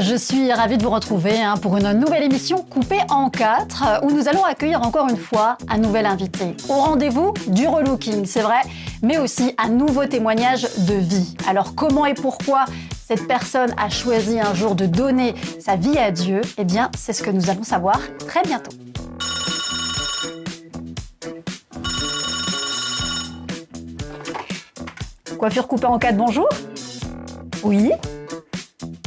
je suis ravie de vous retrouver hein, pour une nouvelle émission coupée en quatre euh, où nous allons accueillir encore une fois un nouvel invité. Au rendez-vous du relooking, c'est vrai, mais aussi un nouveau témoignage de vie. Alors comment et pourquoi cette personne a choisi un jour de donner sa vie à Dieu? Eh bien, c'est ce que nous allons savoir très bientôt. Coiffure coupée en quatre, bonjour Oui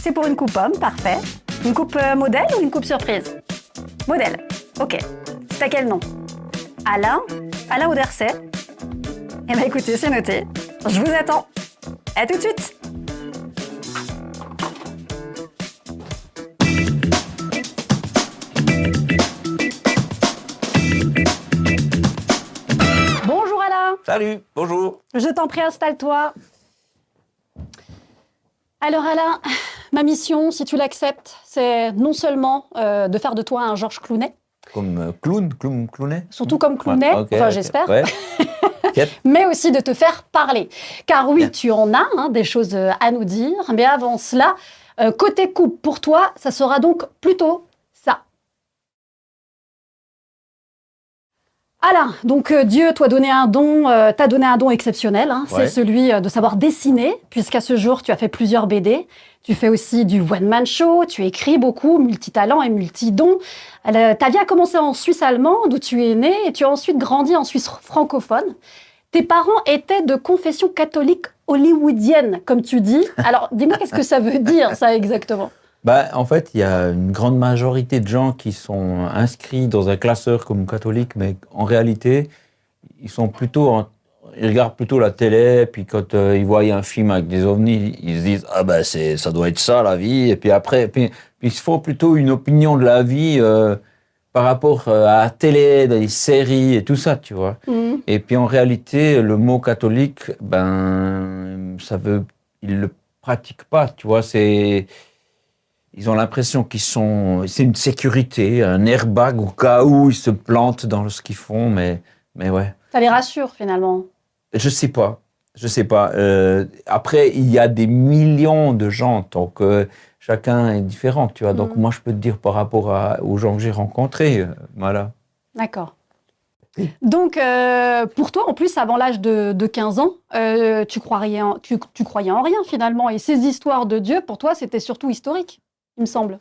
c'est pour une coupe homme, parfait. Une coupe euh, modèle ou une coupe surprise? Modèle. Ok. C'est à quel nom? Alain? Alain Auderset? Eh bien écoutez, c'est noté. Je vous attends. À tout de suite Bonjour Alain Salut, bonjour. Je t'en prie, installe-toi. Alors Alain, Ma mission, si tu l'acceptes, c'est non seulement euh, de faire de toi un Georges Clounet. Comme euh, clown, clown, clownet Surtout comme Clounet, enfin j'espère. mais aussi de te faire parler. Car oui, tu en as hein, des choses euh, à nous dire. Mais avant cela, côté coupe, pour toi, ça sera donc plutôt Alain, donc euh, Dieu t'a donné un don, euh, t'a donné un don exceptionnel, hein. c'est celui euh, de savoir dessiner, puisqu'à ce jour tu as fait plusieurs BD. Tu fais aussi du one-man show, tu écris beaucoup, multitalent et multidon. ta vie a commencé en Suisse allemande, où tu es né, et tu as ensuite grandi en Suisse francophone. Tes parents étaient de confession catholique hollywoodienne, comme tu dis. Alors, dis-moi, qu'est-ce que ça veut dire, ça, exactement? Bah, En fait, il y a une grande majorité de gens qui sont inscrits dans un classeur comme catholique, mais en réalité, ils sont plutôt ils regardent plutôt la télé, puis quand euh, ils voient un film avec des ovnis, ils se disent ah ben c'est ça doit être ça la vie, et puis après puis, ils se font plutôt une opinion de la vie euh, par rapport euh, à la télé, des séries et tout ça, tu vois. Mmh. Et puis en réalité, le mot catholique, ben ça veut, ils le pratiquent pas, tu vois. C'est ils ont l'impression qu'ils sont, c'est une sécurité, un airbag au cas où ils se plantent dans ce qu'ils font, mais, mais ouais. Ça les rassure finalement. Je sais pas, je sais pas. Euh, après, il y a des millions de gens, donc chacun est différent, tu vois. Donc mm. moi, je peux te dire par rapport aux gens que j'ai rencontrés, euh, voilà. D'accord. Donc, euh, pour toi, en plus, avant l'âge de, 15 ans, tu, croyais en, tu, tu, croyais en rien finalement. Et ces histoires de Dieu, pour toi, c'était surtout historique il me semble.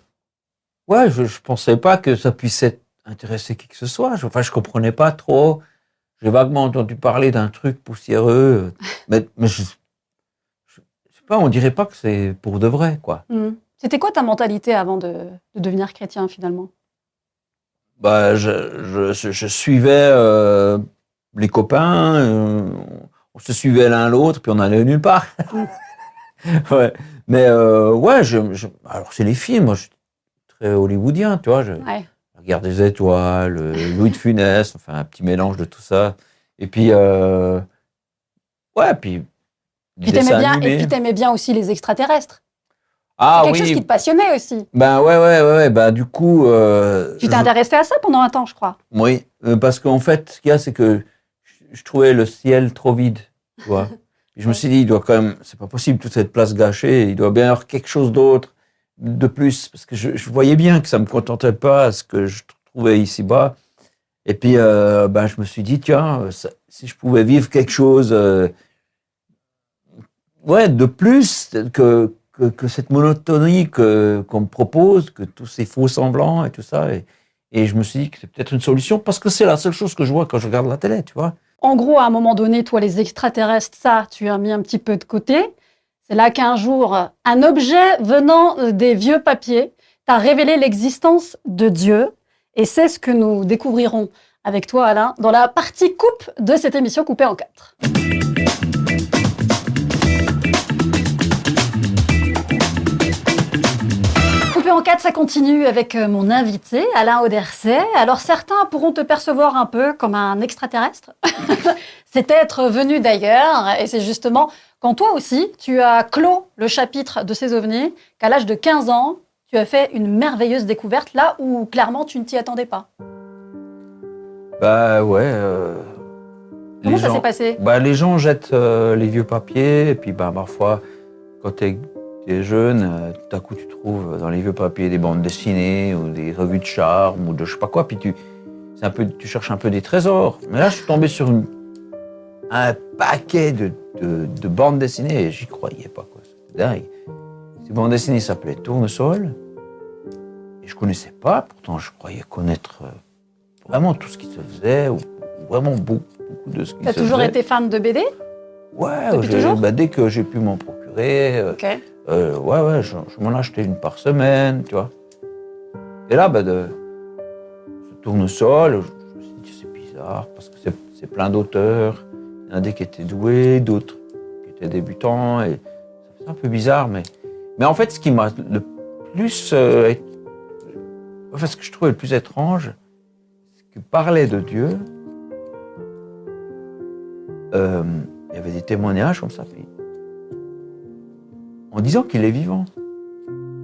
Ouais, je ne pensais pas que ça puisse être intéresser qui que ce soit. Enfin, je comprenais pas trop. J'ai vaguement entendu parler d'un truc poussiéreux, mais, mais je, je, sais pas, on dirait pas que c'est pour de vrai, quoi. Hmm. C'était quoi ta mentalité avant de, devenir chrétien finalement? Bah, je, je suivais euh, les copains, euh, on se suivait l'un l'autre, puis on n'allait nulle part. Hmm. ouais. Mais euh, ouais, je, alors c'est les films, moi je suis très hollywoodien, tu vois. Je, La guerre des étoiles, euh, Louis de Funès, enfin un petit mélange de tout ça. Et puis, euh, ouais, puis. Puis t'aimais bien, et puis t'aimais bien aussi les extraterrestres. Ah quelque chose qui te passionnait aussi. Ben ouais, ouais, ouais, ouais. Ben, du coup. Euh, tu t'es intéressé à ça pendant un temps, je crois. Oui, parce qu'en fait, ce qu'il y a, c'est que je trouvais le ciel trop vide, tu vois. je me suis dit, il doit quand même, c'est pas possible toute cette place gâchée, il doit bien y avoir quelque chose d'autre, de plus, parce que je, voyais bien que ça me contentait pas ce que je trouvais ici-bas. Et puis, euh, ben, je me suis dit, tiens, si je pouvais vivre quelque chose, euh, ouais, de plus que, que, cette monotonie qu'on me propose, que tous ces faux semblants et tout ça. Et, et je me suis dit que c'est peut-être une solution parce que c'est la seule chose que je vois quand je regarde la télé, tu vois. En gros, à un moment donné, toi, les extraterrestres, ça, tu as mis un petit peu de côté. C'est là qu'un jour, un objet venant euh, des vieux papiers t'a révélé l'existence de Dieu. Et c'est ce que nous découvrirons avec toi, Alain, dans la partie coupe de cette émission coupée en quatre. En 4, ça continue avec euh, mon invité, Alain Auderset. Alors certains pourront te percevoir un peu comme un extraterrestre. c'est être venu d'ailleurs, et c'est justement quand toi aussi, tu as clos le chapitre de ces ovnis, qu'à l'âge de 15 ans, tu as fait une merveilleuse découverte là où clairement tu ne t'y attendais pas. Bah ouais. Euh, Comment ça s'est passé? Bah, Les gens jettent euh, les vieux papiers, et puis bah, parfois, quand tu es jeune, euh, tout à coup tu trouves dans les vieux papiers des bandes dessinées ou des revues de charme ou de je sais pas quoi, puis tu, un peu, tu cherches un peu des trésors. Mais là, je suis tombé sur une, un paquet de, de, de bandes dessinées et j'y croyais pas. C'était dingue. Ces bandes dessinées s'appelaient Tournesol. Et je connaissais pas, pourtant je croyais connaître euh, vraiment tout ce qui se faisait, ou vraiment beaucoup, beaucoup de ce qui T'as se toujours faisait. été fan de BD Ouais, toujours? bah, dès que j'ai pu m'en procurer, euh, Ok. Euh, ouais, ouais, je, m'en achetais une par semaine, tu vois. Et là, bah, de ce tournesol, je, me suis dit, c'est bizarre, parce que c'est- plein d'auteurs. Il y en a des qui étaient doués, d'autres qui étaient débutants, et un peu bizarre, mais, mais en fait, ce qui m'a le plus. euh, enfin, ce que je trouvais le plus étrange, c'est que parler de Dieu, euh, il y avait des témoignages comme ça, en disant qu'il est vivant.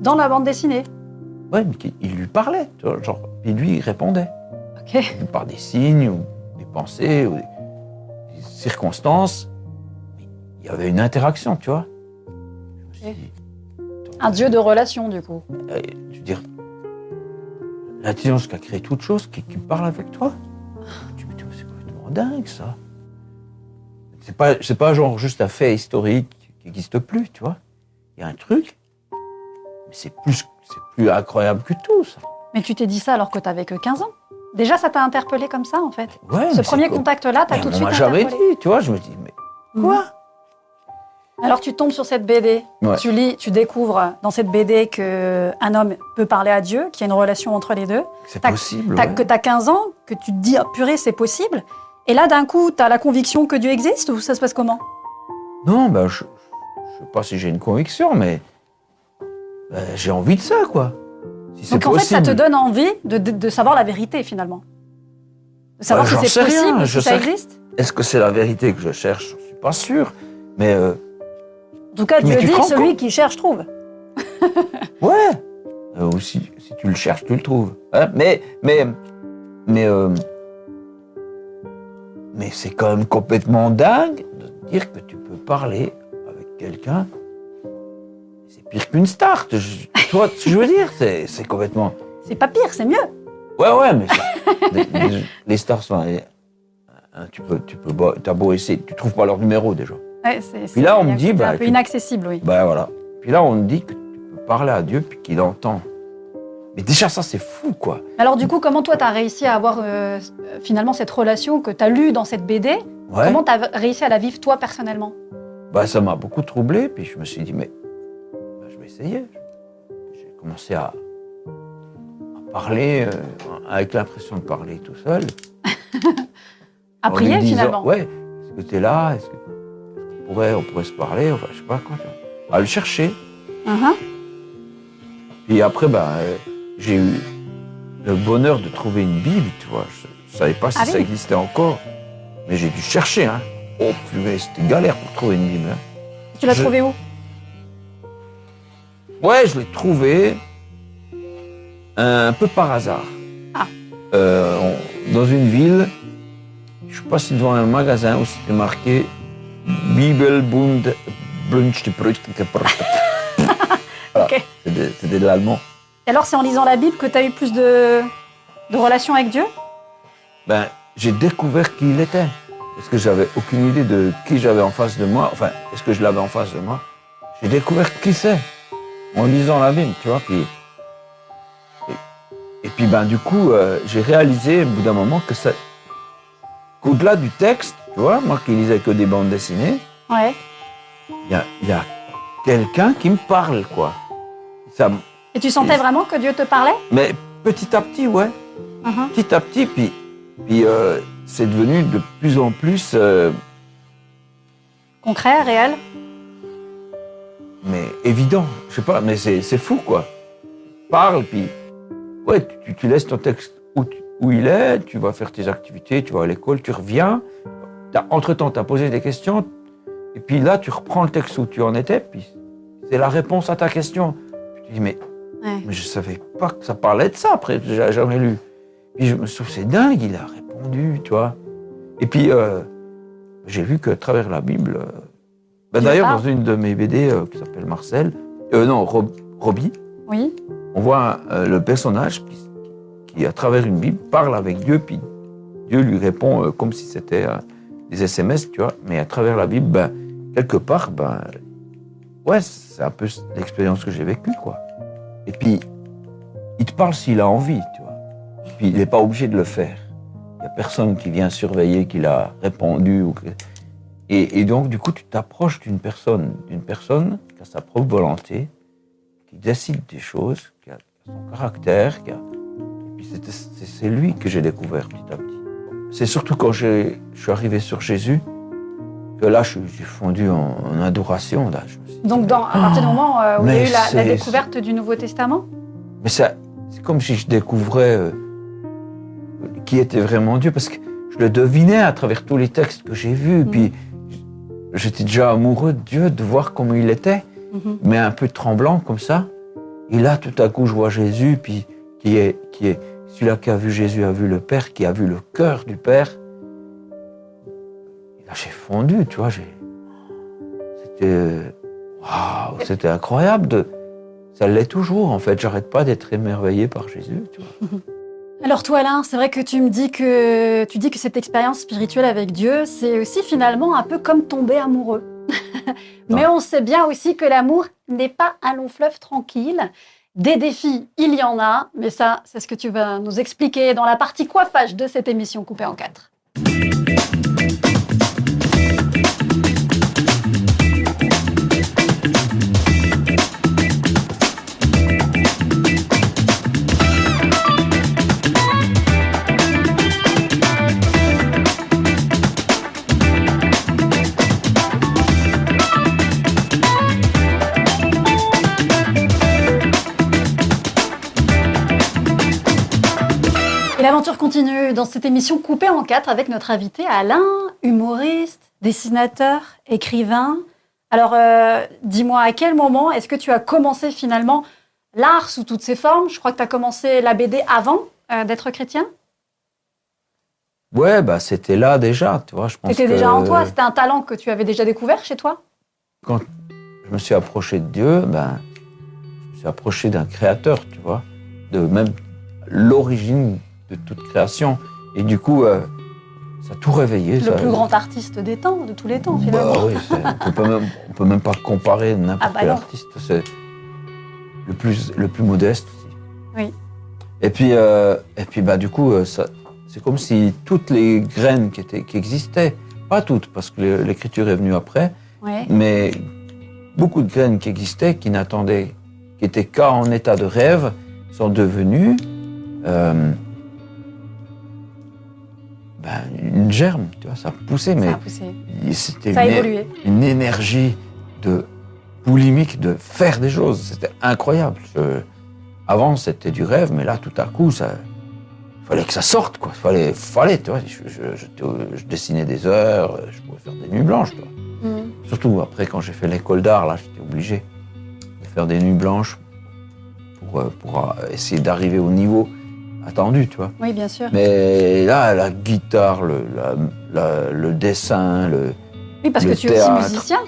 Dans la bande dessinée. Ouais, mais qu'il- il lui parlait, tu vois, genre, puis lui, il répondait. Ok. Par des signes, ou des pensées, ou des, circonstances. Mais il y avait une interaction, tu vois. Dit, Un dieu de relation, du coup. euh, je veux dire, l'intelligence qui a créé toute chose, qui, qui parle avec toi. Tu me dis, c'est complètement dingue, ça. C'est pas, pas genre juste un fait historique qui n'existe plus, tu vois. Il y a un truc, mais c'est plus, c'est plus incroyable que tout, ça. Mais tu t'es dit ça alors que t'avais que 15 ans Déjà, ça t'a interpellé comme ça, en fait Ouais, Ce premier contact-là, t'as tout de on suite m'a jamais dit, tu vois. Je me dis, mais quoi? Alors tu tombes sur cette BD, Ouais. tu lis, tu découvres dans cette BD que un homme peut parler à Dieu, qu'il y a une relation entre les deux, C'est T'as- possible. T'as- ouais. que tu as 15 ans, que tu te dis, ah, purée, c'est possible. Et là, d'un coup, tu as la conviction que Dieu existe ou ça se passe comment? Non, ben, je, je sais pas si j'ai une conviction, mais ben, j'ai envie de ça, quoi. Si Donc en fait, ça te possible. donne envie de, de- de savoir la vérité finalement. De savoir Bah, si c'est sais rien, possible, je si ça sais- existe. Est-ce que c'est la vérité que je cherche? Je suis pas sûr. Mais euh, En tout cas, Dieu tu dit, celui compte qui cherche trouve. ouais. Euh, ou si, si tu le cherches, tu le trouves. Hein? Mais mais mais euh, mais c'est quand même complètement dingue de dire que tu peux parler quelqu'un. C'est pire qu'une star. Tu vois ce que je veux dire C'est complètement. C'est pas pire, c'est mieux. Ouais, ouais, mais ça- les, stars sont. hein, tu peux, tu peux, t'as beau essayer, tu trouves pas leur numéro déjà. Ouais, c'est- Puis là, on me dit, c'est bah, un peu tu- inaccessible, oui. Ben voilà. Puis là, on me dit que tu peux parler à Dieu puis qu'il entend. Mais déjà, ça, c'est fou, quoi. Alors du coup, comment toi, tu as réussi à avoir euh, finalement cette relation que tu as lue dans cette BD Ouais. Comment tu as réussi à la vivre toi personnellement? Bah, ça m'a beaucoup troublé. Puis je me suis dit, mais bah, je vais essayer. J'ai commencé à, à parler euh, avec l'impression de parler tout seul. À prier finalement Ouais, est-ce que tu es là? Est-ce que- qu'on pourrait, on pourrait se parler? Enfin, je sais pas quoi. À le chercher. Mhm. Puis après, ben, euh, j'ai eu le bonheur de trouver une Bible, tu vois. Je ne savais pas si Ah ça oui. existait encore, mais j'ai dû chercher. Hein. Oh, purée, c'était galère pour trouver une Bible. hein. Tu l'as Je- trouvé où? Ouais, je l'ai trouvé un peu par hasard. Ah. Euh, on- dans une ville, je ne sais pas si devant un magasin où c'était marqué Bibelbund Voilà. Ok. C'était c'était de l'allemand. Et alors, c'est en lisant la Bible que tu as eu plus de, de relations avec Dieu? Ben, j'ai découvert qui il était. Parce que j'avais aucune idée de qui j'avais en face de moi? Enfin, est-ce que je l'avais en face de moi? J'ai découvert qui c'est en lisant la Bible, tu vois. Puis, et, et puis, ben, du coup, euh, j'ai réalisé au bout d'un moment que ça, qu'au-delà du texte, tu vois, moi qui lisais que des bandes dessinées, Ouais. il y a, y a quelqu'un qui me parle, quoi. Ça, Et tu sentais Et- vraiment que Dieu te parlait? Mais petit à petit, ouais. Mhm. petit à petit, puis, puis euh, c'est devenu de plus en plus, euh, Concret, réel? mais évident. Je sais pas, mais c'est c'est fou, quoi. Parle, puis, ouais, tu, tu laisses ton texte où, tu- où il est, tu vas faire tes activités, tu vas à l'école, tu reviens. T'as- Entre-temps, tu as posé des questions, et puis là, tu reprends le texte où tu en étais, puis c'est la réponse à ta question. Puis tu dis, mais Ouais. Mais je savais pas que ça parlait de ça après, j'ai jamais lu. Puis je me dit, c'est dingue, il a répondu, tu vois. Et puis, euh, j'ai vu que à travers la Bible, euh, bah, d'ailleurs, dans une de mes BD euh, qui s'appelle Marcel, Euh, non, Robbie. Oui. On voit le personnage qui, à travers une Bible, parle avec Dieu, puis Dieu lui répond comme si c'était des SMS, tu vois. Mais à travers la Bible, ben, quelque part, ben, ouais, c'est un peu l'expérience que j'ai vécue, quoi. Et puis, il te parle s'il a envie, tu vois. Et puis, il n'est pas obligé de le faire. Il n'y a personne qui vient surveiller qu'il a répondu. Ou et, donc, du coup, tu t'approches d'une personne, d'une personne qui a sa propre volonté, qui décide des choses, qui a, son caractère, qui a... Et puis, c'est lui que j'ai découvert petit à petit. C'est surtout quand je suis arrivé sur Jésus que là, j'ai fondu en, adoration. Là, donc, dans, à partir du moment euh, où il y a eu la, découverte du Nouveau Testament? Mais c'est comme si je découvrais euh, qui était vraiment Dieu, parce que je le devinais à travers tous les textes que j'ai vus. Mm. Puis j'étais déjà amoureux de Dieu, de voir comment il était, mm-hmm. mais un peu tremblant comme ça. Et là, tout à coup, je vois Jésus, puis qui est, qui est celui-là qui a vu Jésus a vu le Père, qui a vu le cœur du Père. Et là, j'ai fondu, tu vois. C'était c'était incroyable. De... Ça l'est toujours, en fait. J'arrête pas d'être émerveillé par Jésus. Alors toi, Alain, c'est vrai que tu me dis que tu dis que cette expérience spirituelle avec Dieu, c'est aussi finalement un peu comme tomber amoureux. Mais on sait bien aussi que l'amour n'est pas un long fleuve tranquille. Des défis, il y en a, mais ça, c'est ce que tu vas nous expliquer dans la partie coiffage de cette émission coupée en quatre. Continue dans cette émission coupée en quatre avec notre invité Alain, humoriste, dessinateur, écrivain. Alors, euh, dis-moi, à quel moment est-ce que tu as commencé finalement l'art sous toutes ses formes? Je crois que tu as commencé la BD avant euh, d'être chrétien Ouais, bah, c'était là déjà, tu vois. C'était déjà en toi, c'était un talent que tu avais déjà découvert chez toi? Quand je me suis approché de Dieu, ben, je me suis approché d'un créateur, tu vois, de même l'origine de toute création. Et du coup, euh, ça a tout réveillé. Le plus grand artiste des temps, de tous les temps, finalement. Bah, oui, on peut même, on peut même pas comparer n'importe ah bah quel artiste. C'est le plus, le plus modeste aussi. Oui. Et puis, euh, et puis bah, du coup, euh, c'est comme si toutes les graines qui, étaient, qui existaient, pas toutes, parce que l'écriture est venue après, mais beaucoup de graines qui existaient, qui n'attendaient, qui étaient qu'en en état de rêve, sont devenues ben, une germe, tu vois, ça a poussé, mais c'était une, une, énergie de boulimique de faire des choses. C'était incroyable. avant, c'était du rêve, mais là, tout à coup, ça, fallait que ça sorte, quoi. Fallait, fallait, tu vois. Je, dessinais des heures, je pouvais faire des nuits blanches, mm. Surtout après, quand j'ai fait l'école d'art, là, j'étais obligé de faire des nuits blanches pour, euh, pour euh, essayer d'arriver au niveau attendu, tu vois. Oui, bien sûr. Mais là, la guitare, le, le dessin, le. Oui, parce que tu es aussi musicien.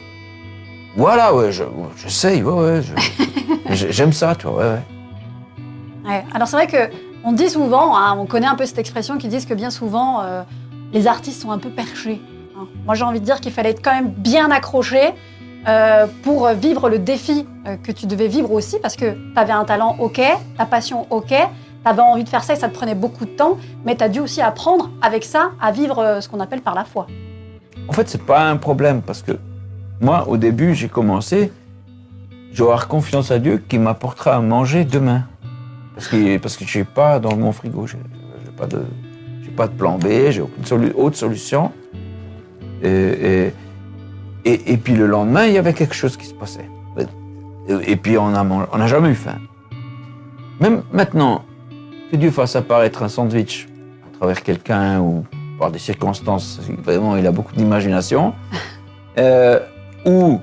Voilà, ouais, j'essaye, ouais, ouais. J'aime ça, tu vois, ouais, ouais. Alors, c'est vrai que on dit souvent, hein, on connaît un peu cette expression qui dit que bien souvent, euh, les artistes sont un peu perchés. Hein. Moi, j'ai envie de dire qu'il fallait être quand même bien accroché. Euh, pour vivre le défi euh, que tu devais vivre aussi, parce que tu avais un talent OK, ta passion OK, avais envie de faire ça et ça te prenait beaucoup de temps, mais tu as dû aussi apprendre avec ça à vivre euh, ce qu'on appelle par la foi. En fait, c'est pas un problème parce que moi, au début, j'ai commencé, je vais avoir confiance à Dieu qui m'apportera à manger demain. Parce que, parce que je n'ai pas dans mon frigo, je n'ai pas, de, pas de plan B, j'ai aucune autre solution. Et, et, et, puis le lendemain, il y avait quelque chose qui se passait. Et, puis on n'a on a jamais eu faim. Même maintenant, que Dieu fasse apparaître un sandwich à travers quelqu'un ou par des circonstances, vraiment il a beaucoup d'imagination, euh, ou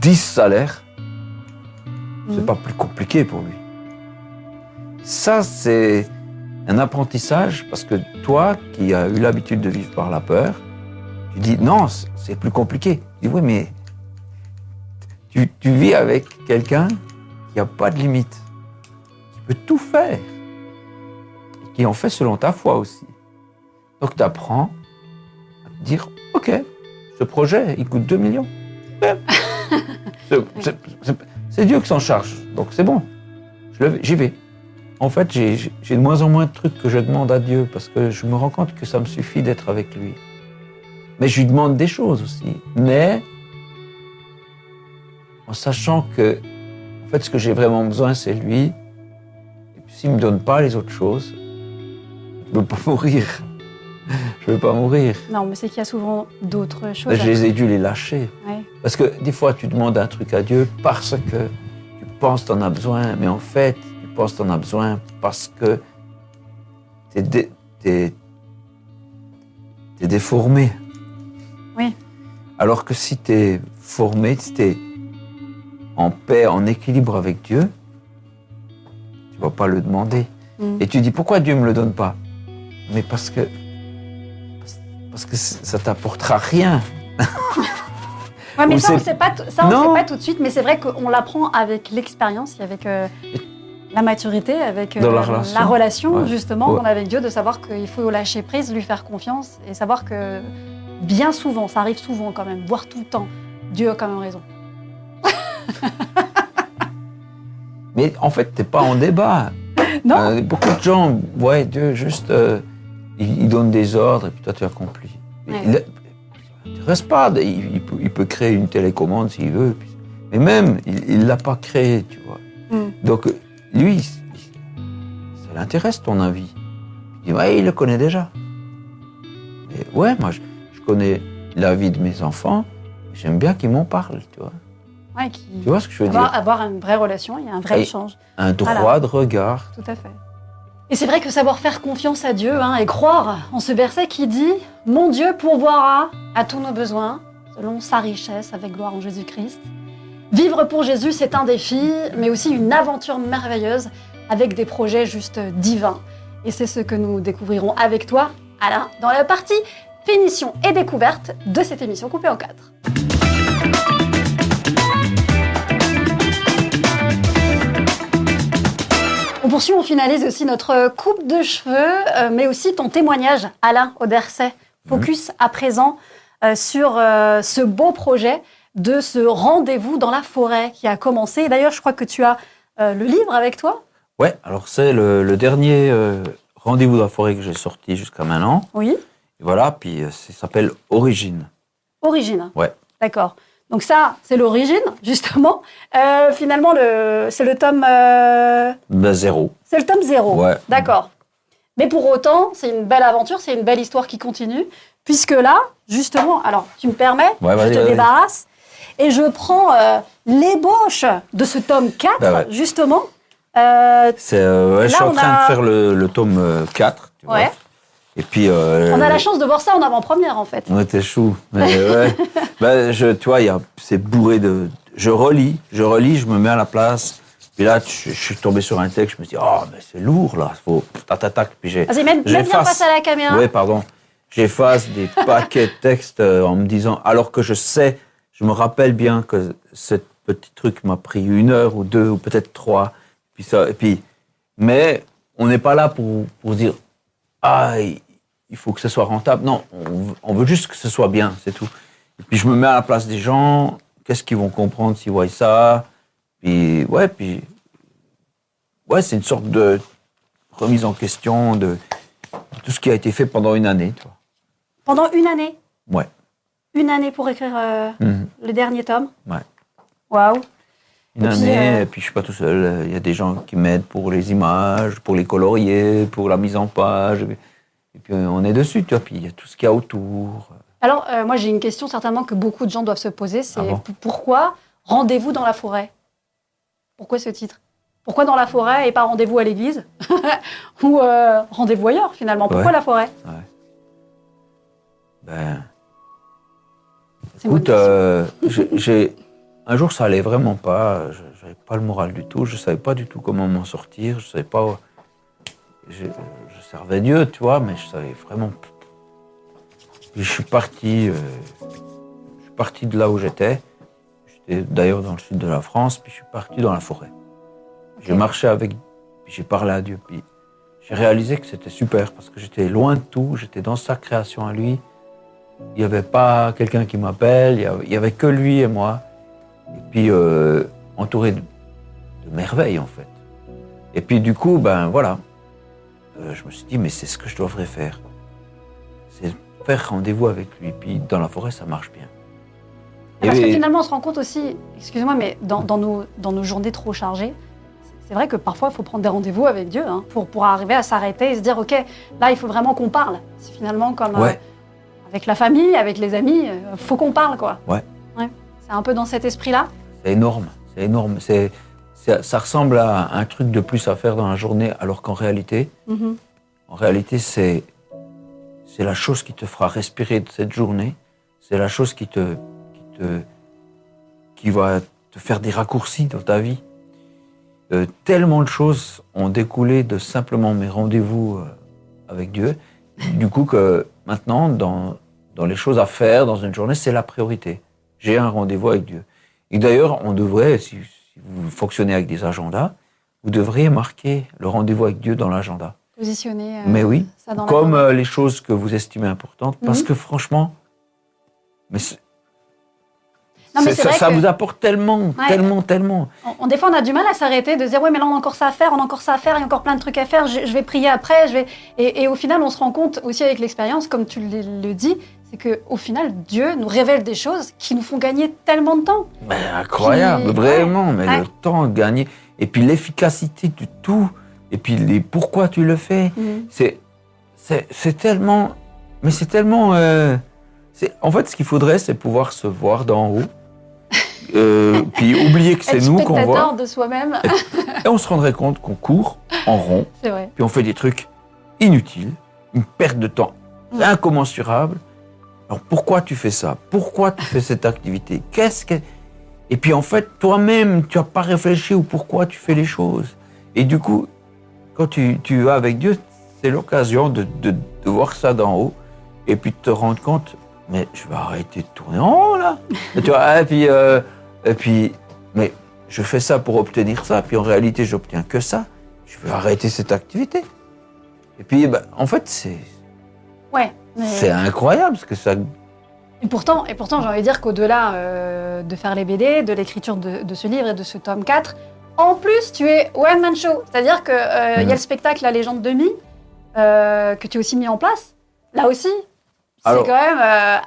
10 salaires, c'est mhm. pas plus compliqué pour lui. Ça, c'est un apprentissage parce que toi, qui as eu l'habitude de vivre par la peur, tu dis non, c'est plus compliqué. Tu dis oui, mais tu, tu vis avec quelqu'un qui n'a pas de limite, qui peut tout faire, et en fait selon ta foi aussi. Donc tu apprends à te dire, ok, ce projet, il coûte 2 millions. C'est- Dieu qui s'en charge, donc c'est bon. J'y vais. En fait, j'ai de moins en moins de trucs que je demande à Dieu parce que je me rends compte que ça me suffit d'être avec lui. Mais je lui demande des choses aussi. Mais en sachant que, en fait, ce que j'ai vraiment besoin, c'est lui. Et puis s'il me donne pas les autres choses, je veux pas mourir. Je veux pas mourir. Non, mais c'est qu'il y a souvent d'autres choses. Je les ai dû les lâcher. Ouais. Parce que des fois, tu demandes un truc à Dieu parce que tu penses que tu en as besoin, mais en fait, tu penses que tu en as besoin parce que es, dé- t'es- t'es déformé. Oui. Alors que si tu es formé, si tu es en paix, en équilibre avec Dieu, tu vas pas le demander. Mm. Et tu dis pourquoi Dieu me le donne pas? Mais parce que parce que ça t'apportera rien. Ouais, mais ça, on c'est- sait pas, ça, on sait pas tout de suite, mais c'est vrai qu'on l'apprend avec l'expérience et avec euh, la maturité, avec euh, la relation. la relation, Ouais. justement, Ouais. qu'on a avec Dieu, de savoir qu'il faut lâcher prise, lui faire confiance et savoir que bien souvent, ça arrive souvent quand même, voire tout le temps, Dieu a quand même raison. Mais en fait, t'es pas en débat. Non Euh, beaucoup de gens, ouais, Dieu, juste, euh, il, il donne des ordres et puis toi, tu accomplis. Ouais. Il il t'intéresse pas. Il, peut, il peut créer une télécommande s'il veut. puis- mais même, il l'a pas créé, tu vois. Mm. Donc, euh, lui, ça l'intéresse ton avis. Il dit, ouais, il le connaît déjà. Et ouais, moi, je, je connais la vie de mes enfants. J'aime bien qu'ils m'en parlent, tu vois. Ouais, qui- Tu vois ce que je veux dire? avoir, avoir une vraie relation, il y a un vrai Et- échange, Un droit Voilà. de regard. tout à fait. Et c'est vrai que savoir faire confiance à Dieu hein, et croire en ce verset qui dit Mon Dieu pourvoira à tous nos besoins selon sa richesse avec gloire en Jésus-Christ. Vivre pour Jésus, c'est un défi, mais aussi une aventure merveilleuse avec des projets juste divins. Et c'est ce que nous découvrirons avec toi, Alain, dans la partie finition et découverte de cette émission coupée en quatre. Poursuit, on finalise aussi notre coupe de cheveux, euh, mais aussi ton témoignage, Alain Auderset. Focus à présent euh, sur euh, ce beau projet de ce rendez-vous dans la forêt qui a commencé. D'ailleurs, je crois que tu as euh, le livre avec toi. Ouais, alors c'est le, le dernier euh, rendez-vous de la forêt que j'ai sorti jusqu'à maintenant. Oui. Et voilà, puis euh, ça s'appelle Origine. Origine. Ouais. D'accord. Donc ça, c'est l'origine, justement. Euh, finalement, le, c'est le tome, euh, Ben, zéro. c'est le tome zéro. Ouais. D'accord. Mais pour autant, c'est une belle aventure, c'est une belle histoire qui continue, puisque là, justement, alors tu me permets, Ouais, je te débarrasse et je prends euh, l'ébauche de ce tome 4, Bah ouais. justement. Euh, C'est, euh, ouais, je Là, suis en train a- de faire le, le tome euh, 4. Tu vois. Ouais. Et puis. euh, on a la chance de voir ça en avant-première, en fait. Ouais, t'es chou. Mais, ouais. Ben, je, tu vois, c'est bourré de. Je relis, je relis, je me mets à la place. Puis là, je, je suis tombé sur un texte, je me dit, oh, mais c'est lourd là, faut. Tac, tac, tac. Puis j'ai. Vas-y, mets, bien face à la caméra. Oui, pardon. J'efface des paquets de textes euh, en me disant, alors que je sais, je me rappelle bien que ce petit truc m'a pris une heure ou deux ou peut-être trois. Puis ça, et puis, mais on n'est pas là pour, pour dire, ah, il faut que ce soit rentable. Non, on, veut- on veut juste que ce soit bien, c'est tout. Et puis je me mets à la place des gens, qu'est-ce qu'ils vont comprendre s'ils voient ça? Puis, ouais, puis, ouais, c'est une sorte de remise en question de, tout ce qui a été fait pendant une année, tu vois. Pendant une année? Ouais. Une année pour écrire euh, Mhm. le dernier tome? Ouais. Waouh. Une Et puis, année, euh, et puis je suis pas tout seul. Il y a des gens qui m'aident pour les images, pour les colorier, pour la mise en page. Et puis euh, on est dessus, tu vois. Puis il y a tout ce qu'il y a autour. Alors, euh, moi, j'ai une question certainement que beaucoup de gens doivent se poser. C'est Ah bon pourquoi rendez-vous dans la forêt? Pourquoi ce titre? Pourquoi dans la forêt et pas rendez-vous à l'église Ou euh, rendez-vous ailleurs, finalement? Pourquoi Ouais. la forêt? Ben, écoute, euh, j'ai- un jour ça allait vraiment pas. Je n'avais pas le moral du tout. Je savais pas du tout comment m'en sortir. Je savais pas. Servais Dieu, tu vois, mais je savais vraiment. Puis je suis parti. euh, je suis parti de là où j'étais. J'étais d'ailleurs dans le sud de la France, puis je suis parti dans la forêt. J'ai marché avec, puis j'ai parlé à Dieu, puis j'ai réalisé que c'était super parce que j'étais loin de tout, j'étais dans sa création à lui. Il n'y avait pas quelqu'un qui m'appelle, il n'y avait, que lui et moi. Et puis euh, entouré de, de merveilles en fait. Et puis du coup, ben voilà, euh, je me suis dit, mais c'est ce que je devrais faire. C'est faire rendez-vous avec lui. Puis dans la forêt, ça marche bien. Parce que finalement, on se rend compte aussi, excusez-moi, mais dans, nos, dans nos journées trop chargées, c'est vrai que parfois, il faut prendre des rendez-vous avec Dieu hein, pour, pour arriver à s'arrêter et se dire, OK, là, il faut vraiment qu'on parle. C'est finalement comme euh, avec la famille, avec les amis, il euh, faut qu'on parle, quoi. Ouais. C'est un peu dans cet esprit-là. C'est énorme, c'est énorme. C'est ça, ressemble à un truc de plus à faire dans la journée, alors qu'en réalité, mhm. en réalité, c'est c'est la chose qui te fera respirer de cette journée. C'est la chose qui te, qui te qui va te faire des raccourcis dans ta vie. Euh, tellement de choses ont découlé de simplement mes rendez-vous euh, avec Dieu. Du coup, que maintenant, dans, dans les choses à faire dans une journée, c'est la priorité. J'ai un rendez-vous avec Dieu. Et d'ailleurs, on devrait, si, vous fonctionnez avec des agendas, vous devriez marquer le rendez-vous avec Dieu dans l'agenda. Positionner euh, mais oui, ça dans comme euh, les choses que vous estimez importantes, parce mhm. que franchement, mais ça, vous apporte tellement, tellement, tellement. On, des fois, on a du mal à s'arrêter, de dire, oui, mais là, on a encore ça à faire, on a encore ça à faire, il y a encore plein de trucs à faire, je, vais prier après. Je vais... Et, au final, on se rend compte aussi avec l'expérience, comme tu le, dis, c'est qu'au final, Dieu nous révèle des choses qui nous font gagner tellement de temps. incroyable, vraiment, mais le temps gagné. Et puis l'efficacité du tout, et puis les pourquoi tu le fais, mhm. c'est tellement... Mais c'est tellement... Euh, en fait, ce qu'il faudrait, c'est pouvoir se voir d'en haut euh, puis oublier que c'est nous qu'on voit. de soi-même. et on se rendrait compte qu'on court en rond. Vrai. Puis on fait des trucs inutiles, une perte de temps incommensurable. Alors pourquoi tu fais ça? Pourquoi tu fais cette activité? Qu'est-ce que Et puis en fait, toi-même, tu n'as pas réfléchi au pourquoi tu fais les choses. Et du coup, quand tu, tu vas avec Dieu, c'est l'occasion de, de, de, voir ça d'en haut et puis de te rendre compte, mais je vais arrêter de tourner en rond là. et tu vois, et puis euh, et puis, mais je fais ça pour obtenir ça, puis en réalité, j'obtiens que ça. Je vais arrêter cette activité. Et puis, ben, en fait, c'est. Ouais. C'est incroyable ce que ça. Et pourtant, et pourtant j'ai envie de dire qu'au-delà euh, de faire les BD, de l'écriture de, ce livre et de ce tome 4, en plus, tu es one man show. C'est-à-dire qu'il euh, y a le spectacle La légende de Mi, euh, que tu as aussi mis en place. Là aussi, c'est quand même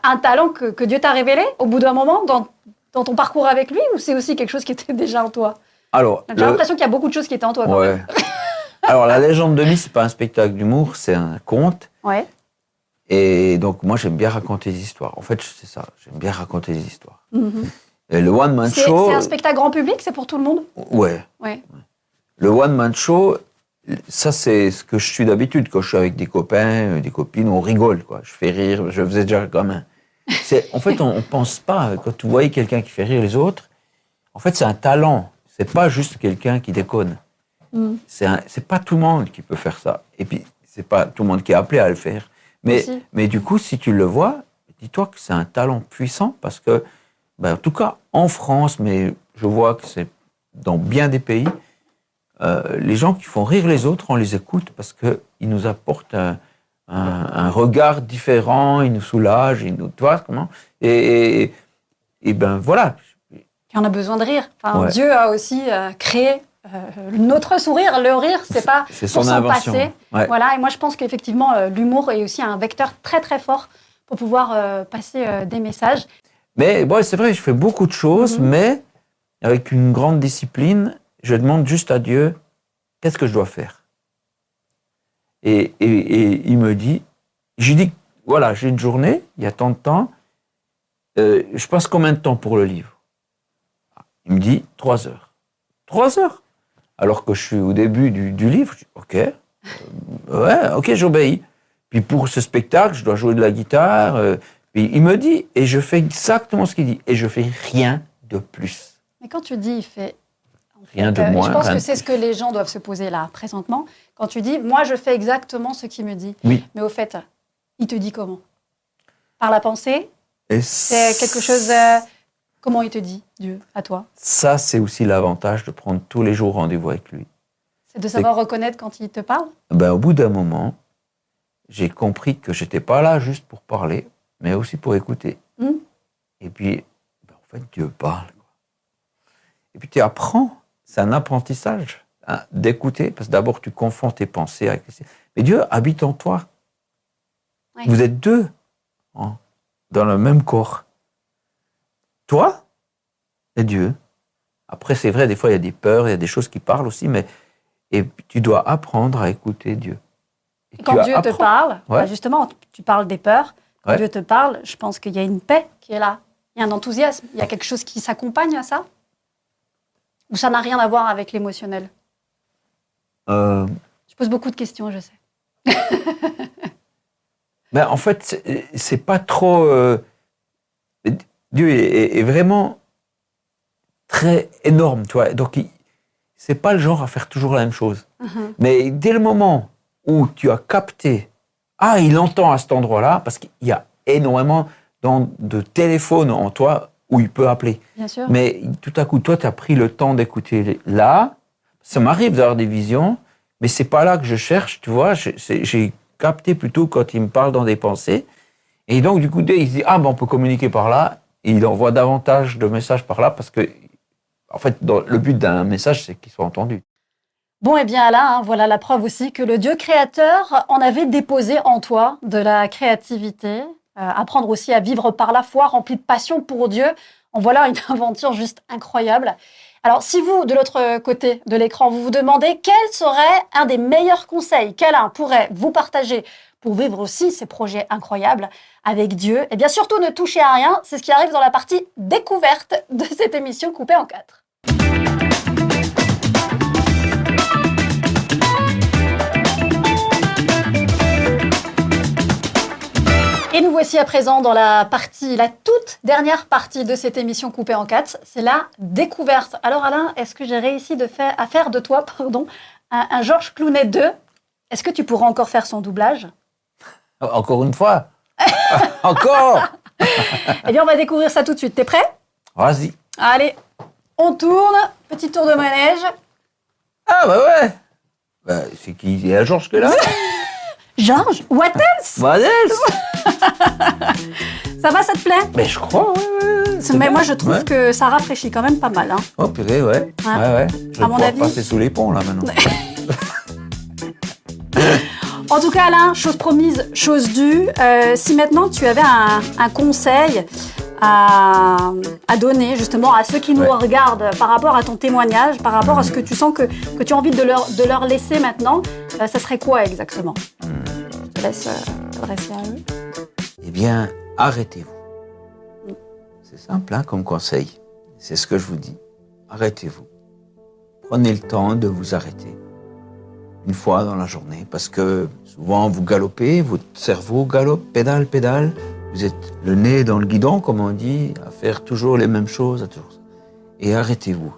un talent que, que Dieu t'a révélé au bout d'un moment dans dans ton parcours avec lui ou c'est aussi quelque chose qui était déjà en toi? Alors, j'ai l'impression qu'il y a beaucoup de choses qui étaient en toi. Ouais. Alors, la légende de Mi, c'est pas un spectacle d'humour, c'est un conte. Ouais. Et donc, moi, j'aime bien raconter des histoires. En fait, c'est ça, j'aime bien raconter des histoires. Et le One Man Show. C'est un spectacle grand public, c'est pour tout le monde? Ouais. ouais. Le One Man Show, ça, c'est ce que je suis d'habitude. Quand je suis avec des copains, des copines, on rigole, quoi. Je fais rire, je faisais déjà comme un en fait, on ne pense pas, quand vous voyez quelqu'un qui fait rire les autres, en fait, c'est un talent. C'est pas juste quelqu'un qui déconne. Mm. C'est pas tout le monde qui peut faire ça. Et puis, c'est pas tout le monde qui est appelé à le faire. Mais, mais du coup, si tu le vois, dis-toi que c'est un talent puissant parce que, ben, en tout cas, en France, mais je vois que c'est dans bien des pays, euh, les gens qui font rire les autres, on les écoute parce qu'ils nous apportent un, un, regard différent, il nous soulage, il nous, tu comment? Et, et, ben voilà. on a besoin de rire. Enfin, Dieu a aussi euh, créé euh, notre sourire, le rire, c'est pas c'est. Passer. Voilà, et moi je pense qu'effectivement euh, l'humour est aussi un vecteur très très fort pour pouvoir passer des messages. Mais bon, c'est vrai, je fais beaucoup de choses, mhm. mais avec une grande discipline, je demande juste à Dieu qu'est-ce que je dois faire? Et, il me dit, j'ai dit, voilà, j'ai une journée, il y a tant de temps, euh, je passe combien de temps pour le livre? Il me dit, trois heures. Trois heures? Alors que je suis au début du, livre, je dis, ok, euh, ouais, ok, j'obéis. Puis pour ce spectacle, je dois jouer de la guitare. Euh, puis il me dit, et je fais exactement ce qu'il dit, et je fais rien de plus. Mais quand tu dis, il fait Rien de moins. Je pense que c'est ce que les gens doivent se poser là, présentement. Quand tu dis, moi, je fais exactement ce qu'il me dit. Oui. Mais au fait, il te dit comment? Par la pensée? C'est quelque chose. Comment il te dit, Dieu, à toi? Ça, c'est aussi l'avantage de prendre tous les jours rendez-vous avec lui. C'est de savoir reconnaître quand il te parle? Ben, Au bout d'un moment, j'ai compris que j'étais pas là juste pour parler, mais aussi pour écouter. Hmm. Et puis, ben, en fait, Dieu parle. Et puis tu apprends, c'est un apprentissage hein, d'écouter, parce que d'abord tu confonds tes pensées avec les... Mais Dieu habite en toi. Vous êtes deux hein, dans le même corps. Toi et Dieu. Après, c'est vrai, des fois, il y a des peurs, il y a des choses qui parlent aussi, mais et tu dois apprendre à écouter Dieu. quand Dieu te parle, bah, justement, tu parles des peurs. Quand Dieu te parle, je pense qu'il y a une paix qui est là. Il y a un enthousiasme. Il y a quelque chose qui s'accompagne à ça. Ou ça n'a rien à voir avec l'émotionnel? Euh... Je pose beaucoup de questions, je sais. ben, en fait, c'est pas trop. Euh, Dieu est, vraiment très énorme, tu vois. Donc, c'est pas le genre à faire toujours la même chose. Mhm. Mais dès le moment où tu as capté, ah, il entend à cet endroit-là, parce qu'il y a énormément de téléphones en toi où il peut appeler. Bien sûr. Mais tout à coup, toi, tu as pris le temps d'écouter là. Ça m'arrive d'avoir des visions, mais c'est pas là que je cherche, tu vois. J'ai capté plutôt quand il me parle dans des pensées. Et donc, du coup, il se dit, ah, ben, on peut communiquer par là. Et il envoie davantage de messages par là parce que, en fait, le but d'un message, c'est qu'il soit entendu. Bon, et eh bien là, hein, voilà la preuve aussi que le Dieu créateur en avait déposé en toi de la créativité, euh, apprendre aussi à vivre par la foi, rempli de passion pour Dieu. En voilà une aventure juste incroyable. Alors, si vous, de l'autre côté de l'écran, vous vous demandez quel serait un des meilleurs conseils qu'Alain pourrait vous partager pour vivre aussi ces projets incroyables avec Dieu, eh bien surtout ne touchez à rien, c'est ce qui arrive dans la partie découverte de cette émission coupée en quatre. Et nous voici à présent dans la partie, la toute dernière partie de cette émission coupée en quatre, c'est la découverte. Alors Alain, est-ce que j'ai réussi de faire, à faire de toi pardon, un, un Georges Clounet 2 Est-ce que tu pourras encore faire son doublage? Encore une fois Encore Eh bien, on va découvrir ça tout de suite. T'es prêt? Vas-y. Allez, on tourne. Petit tour de manège. Ah, bah ouais. Bah, c'est qui? Y a Georges que là Georges What else? What else? Ça va, ça te plaît? Mais je crois, ouais, ouais. Mais moi, je trouve que ça rafraîchit quand même pas mal. Hein. Oh, purée, ouais. Ouais, ouais. Je vais mon avis. passer sous les ponts, là, maintenant. En tout cas, Alain, chose promise, chose due. Euh, si maintenant tu avais un, conseil à, donner justement à ceux qui nous regardent par rapport à ton témoignage, par rapport à ce que tu sens que, que tu as envie de leur, de leur laisser maintenant, ça serait quoi exactement Je te laisse euh, t'adresser à eux. Eh bien, arrêtez-vous. C'est simple hein, comme conseil. C'est ce que je vous dis. Arrêtez-vous. Prenez le temps de vous arrêter une fois dans la journée, parce que souvent vous galopez, votre cerveau galope, pédale, pédale, vous êtes le nez dans le guidon, comme on dit, à faire toujours les mêmes choses, à toujours... et arrêtez-vous.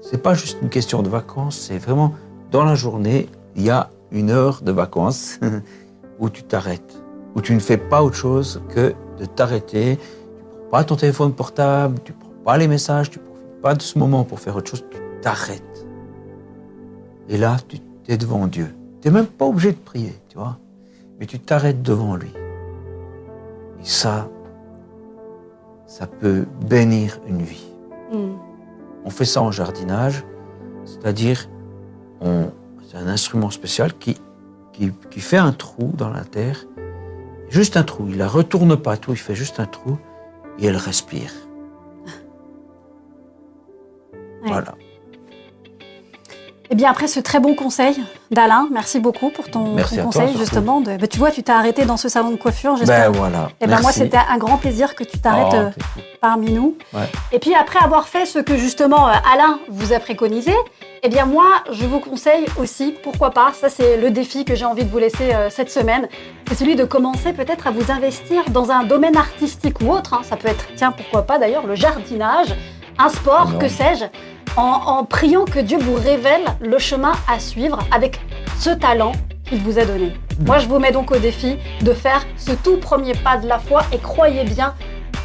C'est pas juste une question de vacances, c'est vraiment dans la journée, il y a une heure de vacances où tu t'arrêtes, où tu ne fais pas autre chose que de t'arrêter. Tu prends pas ton téléphone portable, tu prends pas les messages, tu profites pas de ce moment pour faire autre chose, tu t'arrêtes. Et là, tu es devant Dieu. Tu n'es même pas obligé de prier, tu vois. Mais tu t'arrêtes devant lui. Et ça, ça peut bénir une vie. Hmm. On fait ça en jardinage, c'est-à-dire, c'est un instrument spécial qui, qui, qui, fait un trou dans la terre, juste un trou. Il la retourne pas tout, il fait juste un trou et elle respire. Voilà. Eh bien, après ce très bon conseil d'Alain, merci beaucoup pour ton, conseil, justement. De, bah, tu vois, tu t'es arrêté dans ce salon de coiffure, j'espère. Ben voilà. Et eh ben moi, c'était un grand plaisir que tu t'arrêtes oh, euh, parmi nous. Et puis, après avoir fait ce que, justement, euh, Alain vous a préconisé, eh bien, moi, je vous conseille aussi, pourquoi pas, ça, c'est le défi que j'ai envie de vous laisser euh, cette semaine, c'est celui de commencer peut-être à vous investir dans un domaine artistique ou autre. Hein. Ça peut être, tiens, pourquoi pas d'ailleurs, le jardinage, un sport, que sais-je en, priant que Dieu vous révèle le chemin à suivre avec ce talent qu'il vous a donné. Moi, je vous mets donc au défi de faire ce tout premier pas de la foi et croyez bien,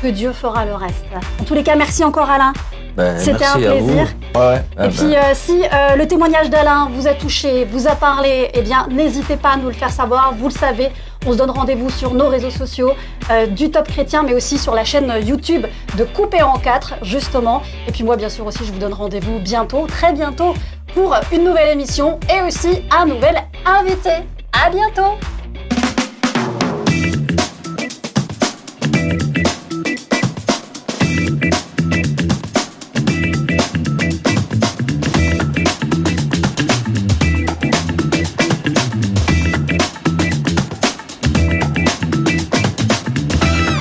que Dieu fera le reste. En tous les cas, merci encore Alain. Ben, C'était un plaisir. Ouais, ouais. Ah Et ben, puis, euh, si euh, le témoignage d'Alain vous a touché, vous a parlé, eh bien, n'hésitez pas à nous le faire savoir. Vous le savez, on se donne rendez-vous sur nos réseaux sociaux euh, du Top Chrétien, mais aussi sur la chaîne YouTube de Coupé en 4, justement. Et puis moi, bien sûr, aussi, je vous donne rendez-vous bientôt, très bientôt, pour une nouvelle émission et aussi un nouvel invité. À bientôt